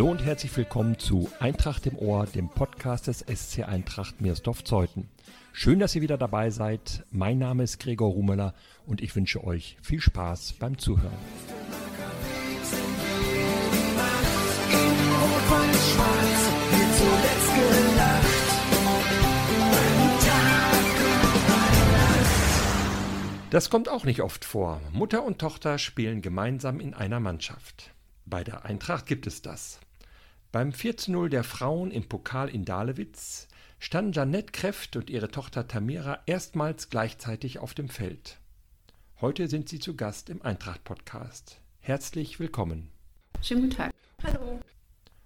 Hallo und herzlich willkommen zu Eintracht im Ohr, dem Podcast des SC Eintracht Meersdorf-Zeuthen. Schön, dass ihr wieder dabei seid. Mein Name ist Gregor Rumeler und ich wünsche euch viel Spaß beim Zuhören. Das kommt auch nicht oft vor. Mutter und Tochter spielen gemeinsam in einer Mannschaft. Bei der Eintracht gibt es das. Beim 4-0 der Frauen im Pokal in Dahlewitz standen Janette Kräft und ihre Tochter Tamira erstmals gleichzeitig auf dem Feld. Heute sind sie zu Gast im Eintracht-Podcast. Herzlich willkommen. Schönen guten Tag. Hallo.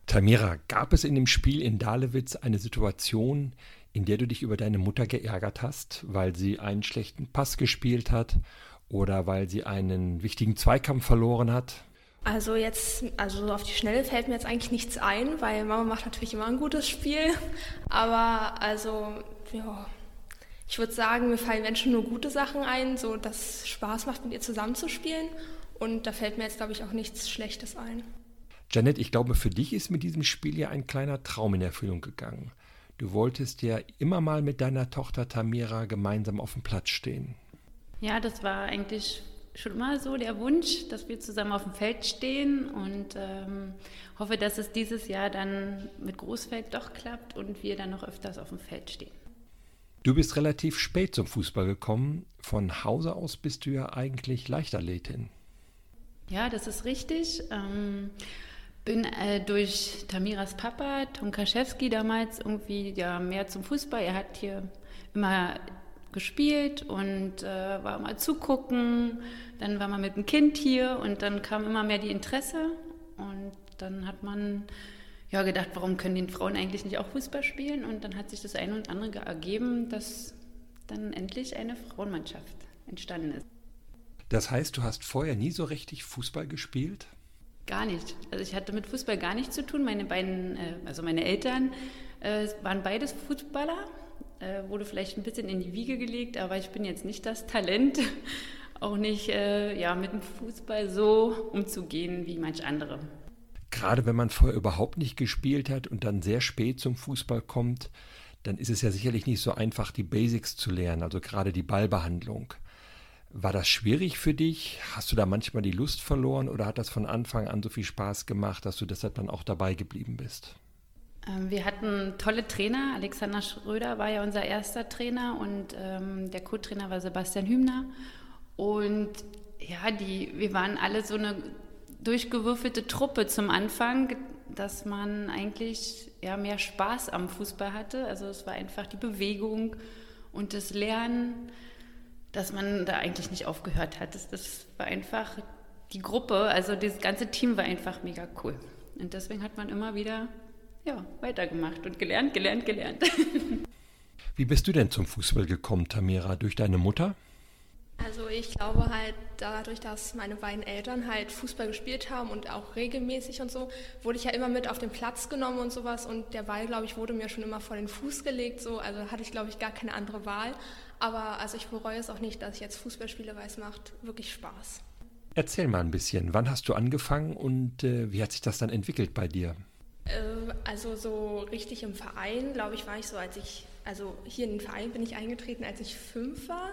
Tamira, gab es in dem Spiel in Dahlewitz eine Situation, in der du dich über deine Mutter geärgert hast, weil sie einen schlechten Pass gespielt hat oder weil sie einen wichtigen Zweikampf verloren hat? Also jetzt, also auf die Schnelle fällt mir jetzt eigentlich nichts ein, weil Mama macht natürlich immer ein gutes Spiel. Aber also, ja, ich würde sagen, mir fallen Menschen nur gute Sachen ein, so dass es Spaß macht, mit ihr zusammenzuspielen. Und da fällt mir jetzt, glaube ich, auch nichts Schlechtes ein. Janet, ich glaube, für dich ist mit diesem Spiel ja ein kleiner Traum in Erfüllung gegangen. Du wolltest ja immer mal mit deiner Tochter Tamira gemeinsam auf dem Platz stehen. Ja, das war eigentlich schon immer so der Wunsch, dass wir zusammen auf dem Feld stehen und ähm, hoffe, dass es dieses Jahr dann mit Großfeld doch klappt und wir dann noch öfters auf dem Feld stehen. Du bist relativ spät zum Fußball gekommen. Von Hause aus bist du ja eigentlich Leichtathletin. Ja, das ist richtig. Ähm, bin äh, durch Tamiras Papa, Tom Kaschewski, damals irgendwie ja mehr zum Fußball. Er hat hier immer gespielt und äh, war mal zugucken. Dann war man mit dem Kind hier und dann kam immer mehr die Interesse. Und dann hat man ja gedacht, warum können die Frauen eigentlich nicht auch Fußball spielen? Und dann hat sich das eine und andere ergeben, dass dann endlich eine Frauenmannschaft entstanden ist. Das heißt, du hast vorher nie so richtig Fußball gespielt? Gar nicht. Also ich hatte mit Fußball gar nichts zu tun. Meine beiden, äh, also meine Eltern äh, waren beides Fußballer, äh, wurde vielleicht ein bisschen in die Wiege gelegt, aber ich bin jetzt nicht das Talent, auch nicht ja, mit dem Fußball so umzugehen wie manch andere. Gerade wenn man vorher überhaupt nicht gespielt hat und dann sehr spät zum Fußball kommt, dann ist es ja sicherlich nicht so einfach, die Basics zu lernen, also gerade die Ballbehandlung. War das schwierig für dich? Hast du da manchmal die Lust verloren oder hat das von Anfang an so viel Spaß gemacht, dass du deshalb dann auch dabei geblieben bist? Ähm, wir hatten tolle Trainer. Alexander Schröder war ja unser erster Trainer und ähm, der Co-Trainer war Sebastian Hübner. Und ja, die, wir waren alle so eine durchgewürfelte Truppe zum Anfang, dass man eigentlich ja, mehr Spaß am Fußball hatte. Also es war einfach die Bewegung und das Lernen dass man da eigentlich nicht aufgehört hat. Das, das war einfach die Gruppe, also das ganze Team war einfach mega cool. Und deswegen hat man immer wieder ja, weitergemacht und gelernt, gelernt, gelernt. Wie bist du denn zum Fußball gekommen, Tamira? Durch deine Mutter? Also ich glaube halt, dadurch, dass meine beiden Eltern halt Fußball gespielt haben und auch regelmäßig und so, wurde ich ja immer mit auf den Platz genommen und sowas und der Ball, glaube ich, wurde mir schon immer vor den Fuß gelegt, so, also hatte ich, glaube ich, gar keine andere Wahl. Aber also ich bereue es auch nicht, dass ich jetzt Fußball spiele, weil es macht wirklich Spaß. Erzähl mal ein bisschen, wann hast du angefangen und äh, wie hat sich das dann entwickelt bei dir? Äh, also so richtig im Verein, glaube ich, war ich so, als ich, also hier in den Verein bin ich eingetreten, als ich fünf war.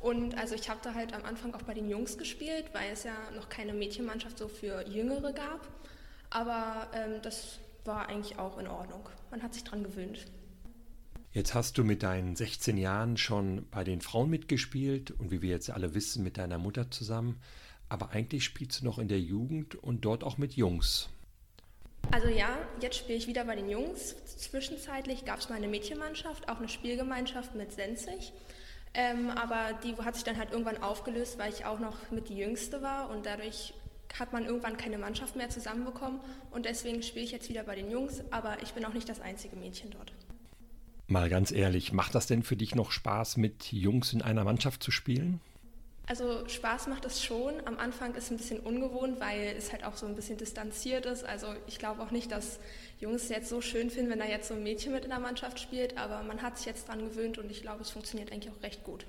Und also ich habe da halt am Anfang auch bei den Jungs gespielt, weil es ja noch keine Mädchenmannschaft so für Jüngere gab. Aber ähm, das war eigentlich auch in Ordnung. Man hat sich dran gewöhnt. Jetzt hast du mit deinen 16 Jahren schon bei den Frauen mitgespielt und wie wir jetzt alle wissen, mit deiner Mutter zusammen. Aber eigentlich spielst du noch in der Jugend und dort auch mit Jungs. Also ja, jetzt spiele ich wieder bei den Jungs. Zwischenzeitlich gab es mal eine Mädchenmannschaft, auch eine Spielgemeinschaft mit Senzig. Ähm, aber die hat sich dann halt irgendwann aufgelöst, weil ich auch noch mit die Jüngste war und dadurch hat man irgendwann keine Mannschaft mehr zusammenbekommen und deswegen spiele ich jetzt wieder bei den Jungs, aber ich bin auch nicht das einzige Mädchen dort. Mal ganz ehrlich, macht das denn für dich noch Spaß, mit Jungs in einer Mannschaft zu spielen? Also Spaß macht es schon. Am Anfang ist es ein bisschen ungewohnt, weil es halt auch so ein bisschen distanziert ist. Also ich glaube auch nicht, dass Jungs es jetzt so schön finden, wenn da jetzt so ein Mädchen mit in der Mannschaft spielt. Aber man hat sich jetzt dran gewöhnt und ich glaube, es funktioniert eigentlich auch recht gut.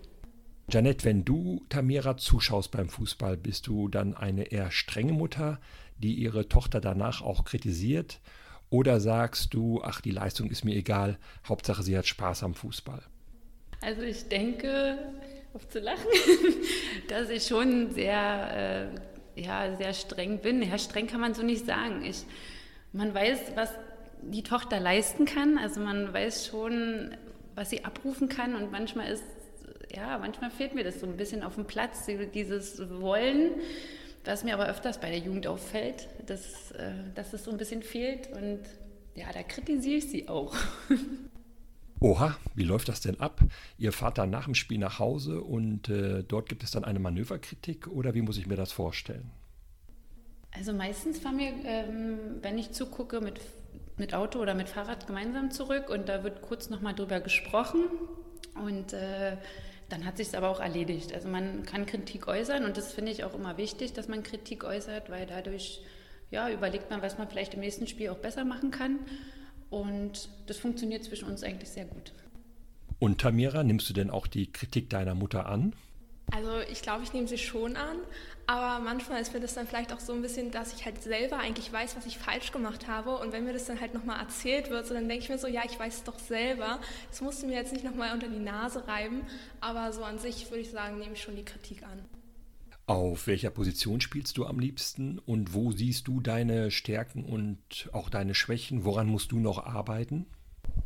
Janette, wenn du Tamira zuschaust beim Fußball, bist du dann eine eher strenge Mutter, die ihre Tochter danach auch kritisiert? Oder sagst du, ach, die Leistung ist mir egal, Hauptsache sie hat Spaß am Fußball? Also ich denke, zu lachen, dass ich schon sehr, äh, ja, sehr streng bin. Ja, streng kann man so nicht sagen. Ich, man weiß, was die Tochter leisten kann. Also man weiß schon, was sie abrufen kann und manchmal ist ja, manchmal fehlt mir das so ein bisschen auf dem Platz, dieses Wollen, was mir aber öfters bei der Jugend auffällt, dass, äh, dass es so ein bisschen fehlt und ja, da kritisiere ich sie auch. Oha, wie läuft das denn ab? Ihr fahrt dann nach dem Spiel nach Hause und äh, dort gibt es dann eine Manöverkritik oder wie muss ich mir das vorstellen? Also meistens fahren wir, ähm, wenn ich zugucke, mit, mit Auto oder mit Fahrrad gemeinsam zurück und da wird kurz nochmal drüber gesprochen und äh, dann hat sich es aber auch erledigt. Also man kann Kritik äußern und das finde ich auch immer wichtig, dass man Kritik äußert, weil dadurch ja, überlegt man, was man vielleicht im nächsten Spiel auch besser machen kann. Und das funktioniert zwischen uns eigentlich sehr gut. Und Tamira, nimmst du denn auch die Kritik deiner Mutter an? Also ich glaube, ich nehme sie schon an, aber manchmal ist mir das dann vielleicht auch so ein bisschen, dass ich halt selber eigentlich weiß, was ich falsch gemacht habe und wenn mir das dann halt nochmal erzählt wird, so dann denke ich mir so, ja, ich weiß es doch selber, das musst du mir jetzt nicht nochmal unter die Nase reiben, aber so an sich würde ich sagen, nehme ich schon die Kritik an. Auf welcher Position spielst du am liebsten und wo siehst du deine Stärken und auch deine Schwächen? Woran musst du noch arbeiten?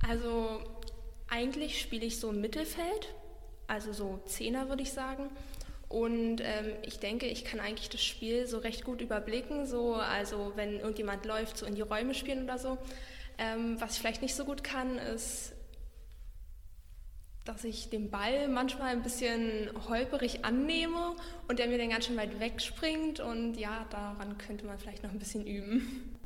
Also eigentlich spiele ich so im Mittelfeld, also so Zehner würde ich sagen. Und ähm, ich denke, ich kann eigentlich das Spiel so recht gut überblicken, so also wenn irgendjemand läuft, so in die Räume spielen oder so. Ähm, was ich vielleicht nicht so gut kann, ist, dass ich den Ball manchmal ein bisschen holperig annehme und der mir dann ganz schön weit wegspringt. Und ja, daran könnte man vielleicht noch ein bisschen üben.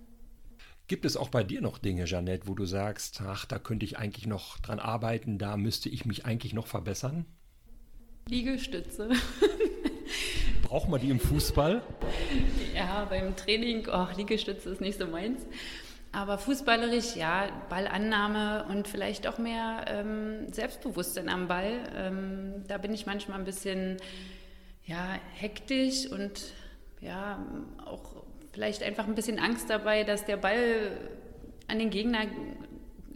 Gibt es auch bei dir noch Dinge, Jeanette, wo du sagst, ach, da könnte ich eigentlich noch dran arbeiten, da müsste ich mich eigentlich noch verbessern? Liegestütze. Braucht man die im Fußball? Ja, beim Training, oh, Liegestütze ist nicht so meins. Aber fußballerisch, ja, Ballannahme und vielleicht auch mehr ähm, Selbstbewusstsein am Ball. Ähm, da bin ich manchmal ein bisschen ja, hektisch und ja, auch vielleicht einfach ein bisschen Angst dabei, dass der Ball an den Gegner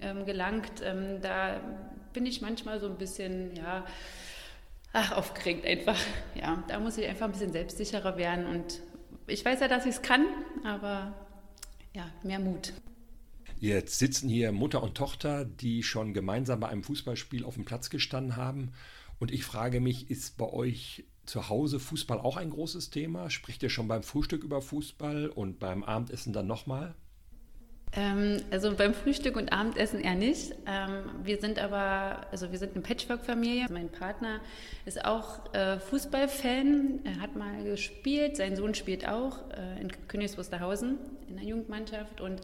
ähm, gelangt. Ähm, da bin ich manchmal so ein bisschen, ja, ach, aufgeregt einfach. Ja, da muss ich einfach ein bisschen selbstsicherer werden. Und ich weiß ja, dass ich es kann, aber ja, mehr Mut. Jetzt sitzen hier Mutter und Tochter, die schon gemeinsam bei einem Fußballspiel auf dem Platz gestanden haben. Und ich frage mich, ist bei euch zu Hause Fußball auch ein großes Thema? Spricht ihr schon beim Frühstück über Fußball und beim Abendessen dann nochmal? Ähm, also beim Frühstück und Abendessen eher nicht. Ähm, wir sind aber, also wir sind eine Patchwork-Familie. Mein Partner ist auch äh, Fußballfan. Er hat mal gespielt. Sein Sohn spielt auch äh, in Königs Wusterhausen in der Jugendmannschaft. Und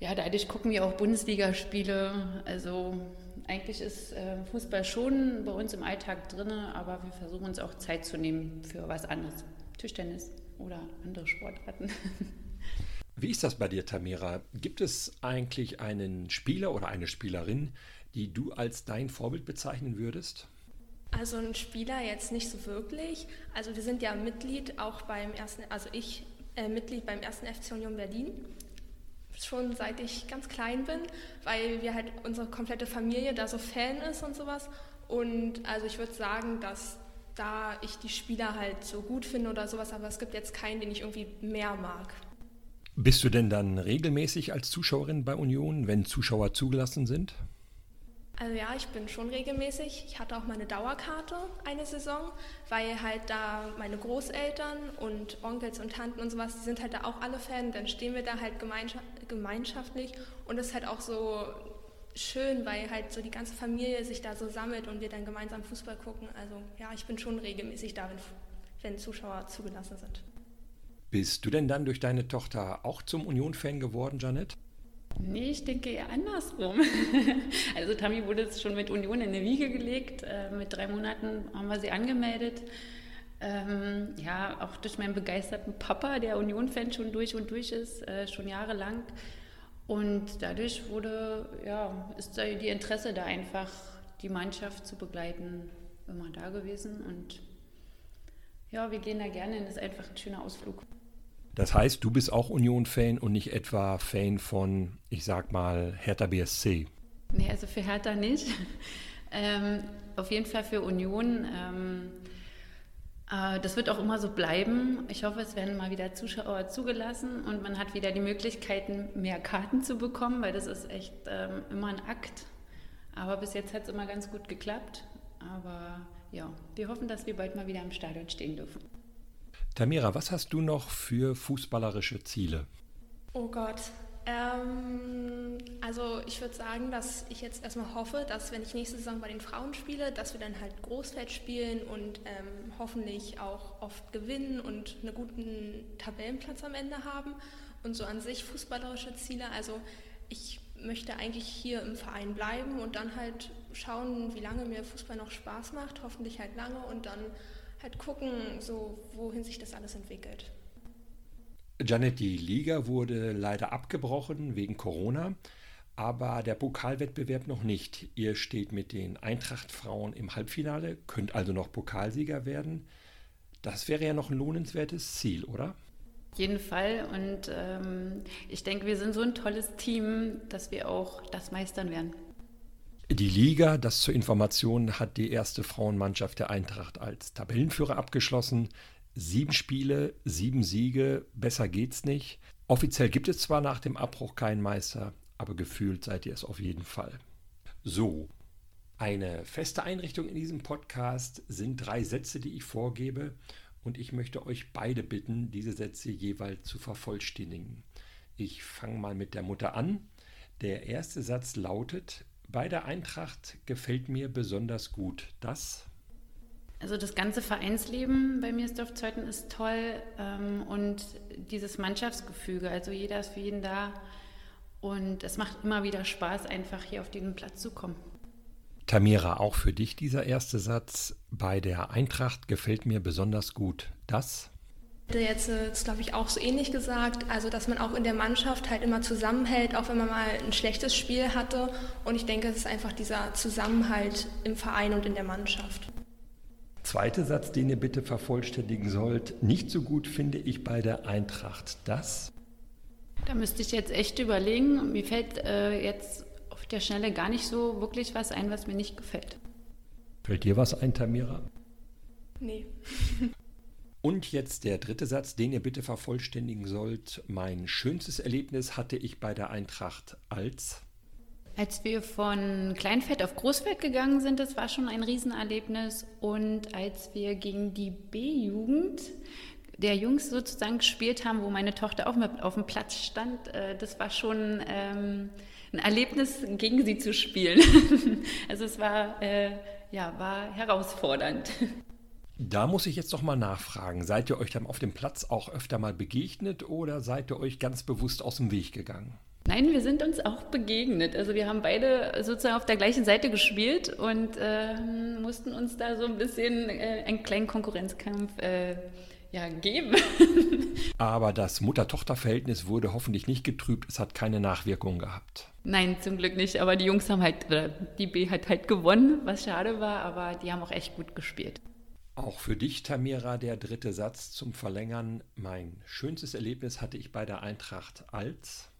ja, dadurch gucken wir auch Bundesligaspiele. Also eigentlich ist äh, Fußball schon bei uns im Alltag drin, aber wir versuchen uns auch Zeit zu nehmen für was anderes. Tischtennis oder andere Sportarten. Wie ist das bei dir, Tamira? Gibt es eigentlich einen Spieler oder eine Spielerin, die du als dein Vorbild bezeichnen würdest? Also ein Spieler jetzt nicht so wirklich. Also wir sind ja Mitglied auch beim ersten, also ich äh, Mitglied beim ersten FC Union Berlin. Schon seit ich ganz klein bin, weil wir halt unsere komplette Familie da so Fan ist und sowas. Und also ich würde sagen, dass da ich die Spieler halt so gut finde oder sowas, aber es gibt jetzt keinen, den ich irgendwie mehr mag. Bist du denn dann regelmäßig als Zuschauerin bei Union, wenn Zuschauer zugelassen sind? Also ja, ich bin schon regelmäßig. Ich hatte auch meine Dauerkarte eine Saison, weil halt da meine Großeltern und Onkels und Tanten und sowas, die sind halt da auch alle Fan. Dann stehen wir da halt gemeinschaftlich und es ist halt auch so schön, weil halt so die ganze Familie sich da so sammelt und wir dann gemeinsam Fußball gucken. Also ja, ich bin schon regelmäßig da, wenn, wenn Zuschauer zugelassen sind. Bist du denn dann durch deine Tochter auch zum Union-Fan geworden, Janet? Nee, ich denke eher andersrum. Also Tammy wurde jetzt schon mit Union in eine Wiege gelegt. Äh, mit drei Monaten haben wir sie angemeldet. Ähm, ja, auch durch meinen begeisterten Papa, der Union-Fan schon durch und durch ist, äh, schon jahrelang. Und dadurch wurde, ja, ist die Interesse da einfach, die Mannschaft zu begleiten. immer da gewesen und ja, wir gehen da gerne. Das ist einfach ein schöner Ausflug. Das heißt, du bist auch Union-Fan und nicht etwa Fan von, ich sag mal, Hertha BSC? Nee, also für Hertha nicht. ähm, auf jeden Fall für Union. Ähm, äh, das wird auch immer so bleiben. Ich hoffe, es werden mal wieder Zuschauer zugelassen und man hat wieder die Möglichkeiten, mehr Karten zu bekommen, weil das ist echt ähm, immer ein Akt. Aber bis jetzt hat es immer ganz gut geklappt. Aber ja, wir hoffen, dass wir bald mal wieder im Stadion stehen dürfen. Tamira, was hast du noch für fußballerische Ziele? Oh Gott. Ähm, also ich würde sagen, dass ich jetzt erstmal hoffe, dass wenn ich nächste Saison bei den Frauen spiele, dass wir dann halt Großfeld spielen und ähm, hoffentlich auch oft gewinnen und einen guten Tabellenplatz am Ende haben. Und so an sich fußballerische Ziele. Also ich möchte eigentlich hier im Verein bleiben und dann halt schauen, wie lange mir Fußball noch Spaß macht. Hoffentlich halt lange und dann halt gucken, so wohin sich das alles entwickelt. Janet, die Liga wurde leider abgebrochen wegen Corona, aber der Pokalwettbewerb noch nicht. Ihr steht mit den Eintracht-Frauen im Halbfinale, könnt also noch Pokalsieger werden. Das wäre ja noch ein lohnenswertes Ziel, oder? Auf jeden Fall. Und ähm, ich denke, wir sind so ein tolles Team, dass wir auch das meistern werden. Die Liga, das zur Information, hat die erste Frauenmannschaft der Eintracht als Tabellenführer abgeschlossen. Sieben Spiele, sieben Siege, besser geht's nicht. Offiziell gibt es zwar nach dem Abbruch keinen Meister, aber gefühlt seid ihr es auf jeden Fall. So, eine feste Einrichtung in diesem Podcast sind drei Sätze, die ich vorgebe, und ich möchte euch beide bitten, diese Sätze jeweils zu vervollständigen. Ich fange mal mit der Mutter an. Der erste Satz lautet, bei der Eintracht gefällt mir besonders gut das. Also das ganze Vereinsleben bei mir ist auf Zeiten ist toll ähm, und dieses Mannschaftsgefüge, also jeder ist für jeden da und es macht immer wieder Spaß, einfach hier auf diesen Platz zu kommen. Tamira, auch für dich dieser erste Satz. Bei der Eintracht gefällt mir besonders gut das hätte jetzt, äh, glaube ich, auch so ähnlich gesagt, also dass man auch in der Mannschaft halt immer zusammenhält, auch wenn man mal ein schlechtes Spiel hatte. Und ich denke, es ist einfach dieser Zusammenhalt im Verein und in der Mannschaft. Zweiter Satz, den ihr bitte vervollständigen sollt. Nicht so gut finde ich bei der Eintracht das. Da müsste ich jetzt echt überlegen. Mir fällt äh, jetzt auf der Schnelle gar nicht so wirklich was ein, was mir nicht gefällt. Fällt dir was ein, Tamira? Nee. Und jetzt der dritte Satz, den ihr bitte vervollständigen sollt. Mein schönstes Erlebnis hatte ich bei der Eintracht als. Als wir von Kleinfeld auf Großfeld gegangen sind, das war schon ein Riesenerlebnis. Und als wir gegen die B-Jugend der Jungs sozusagen gespielt haben, wo meine Tochter auch mit auf dem Platz stand, äh, das war schon ähm, ein Erlebnis, gegen sie zu spielen. also es war, äh, ja, war herausfordernd. Da muss ich jetzt doch mal nachfragen. Seid ihr euch dann auf dem Platz auch öfter mal begegnet oder seid ihr euch ganz bewusst aus dem Weg gegangen? Nein, wir sind uns auch begegnet. Also wir haben beide sozusagen auf der gleichen Seite gespielt und äh, mussten uns da so ein bisschen äh, einen kleinen Konkurrenzkampf äh, ja, geben. Aber das Mutter-Tochter-Verhältnis wurde hoffentlich nicht getrübt. Es hat keine Nachwirkungen gehabt. Nein, zum Glück nicht. Aber die Jungs haben halt, oder die B hat halt gewonnen, was schade war, aber die haben auch echt gut gespielt. Auch für dich, Tamira, der dritte Satz zum Verlängern. Mein schönstes Erlebnis hatte ich bei der Eintracht als.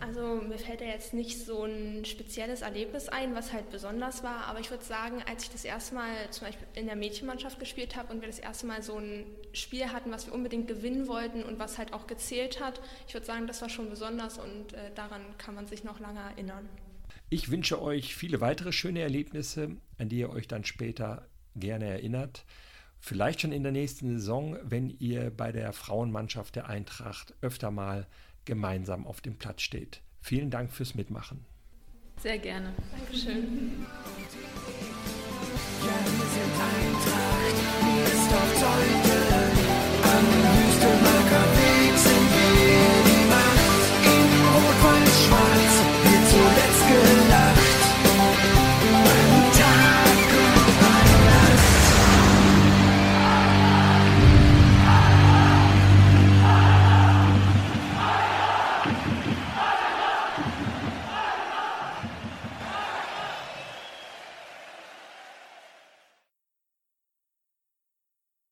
Also mir fällt ja jetzt nicht so ein spezielles Erlebnis ein, was halt besonders war, aber ich würde sagen, als ich das erste Mal zum Beispiel in der Mädchenmannschaft gespielt habe und wir das erste Mal so ein Spiel hatten, was wir unbedingt gewinnen wollten und was halt auch gezählt hat, ich würde sagen, das war schon besonders und äh, daran kann man sich noch lange erinnern. Ich wünsche euch viele weitere schöne Erlebnisse, an die ihr euch dann später gerne erinnert. Vielleicht schon in der nächsten Saison, wenn ihr bei der Frauenmannschaft der Eintracht öfter mal gemeinsam auf dem Platz steht. Vielen Dank fürs Mitmachen. Sehr gerne. Dankeschön. Ja, wir sind Eintracht, wir ist.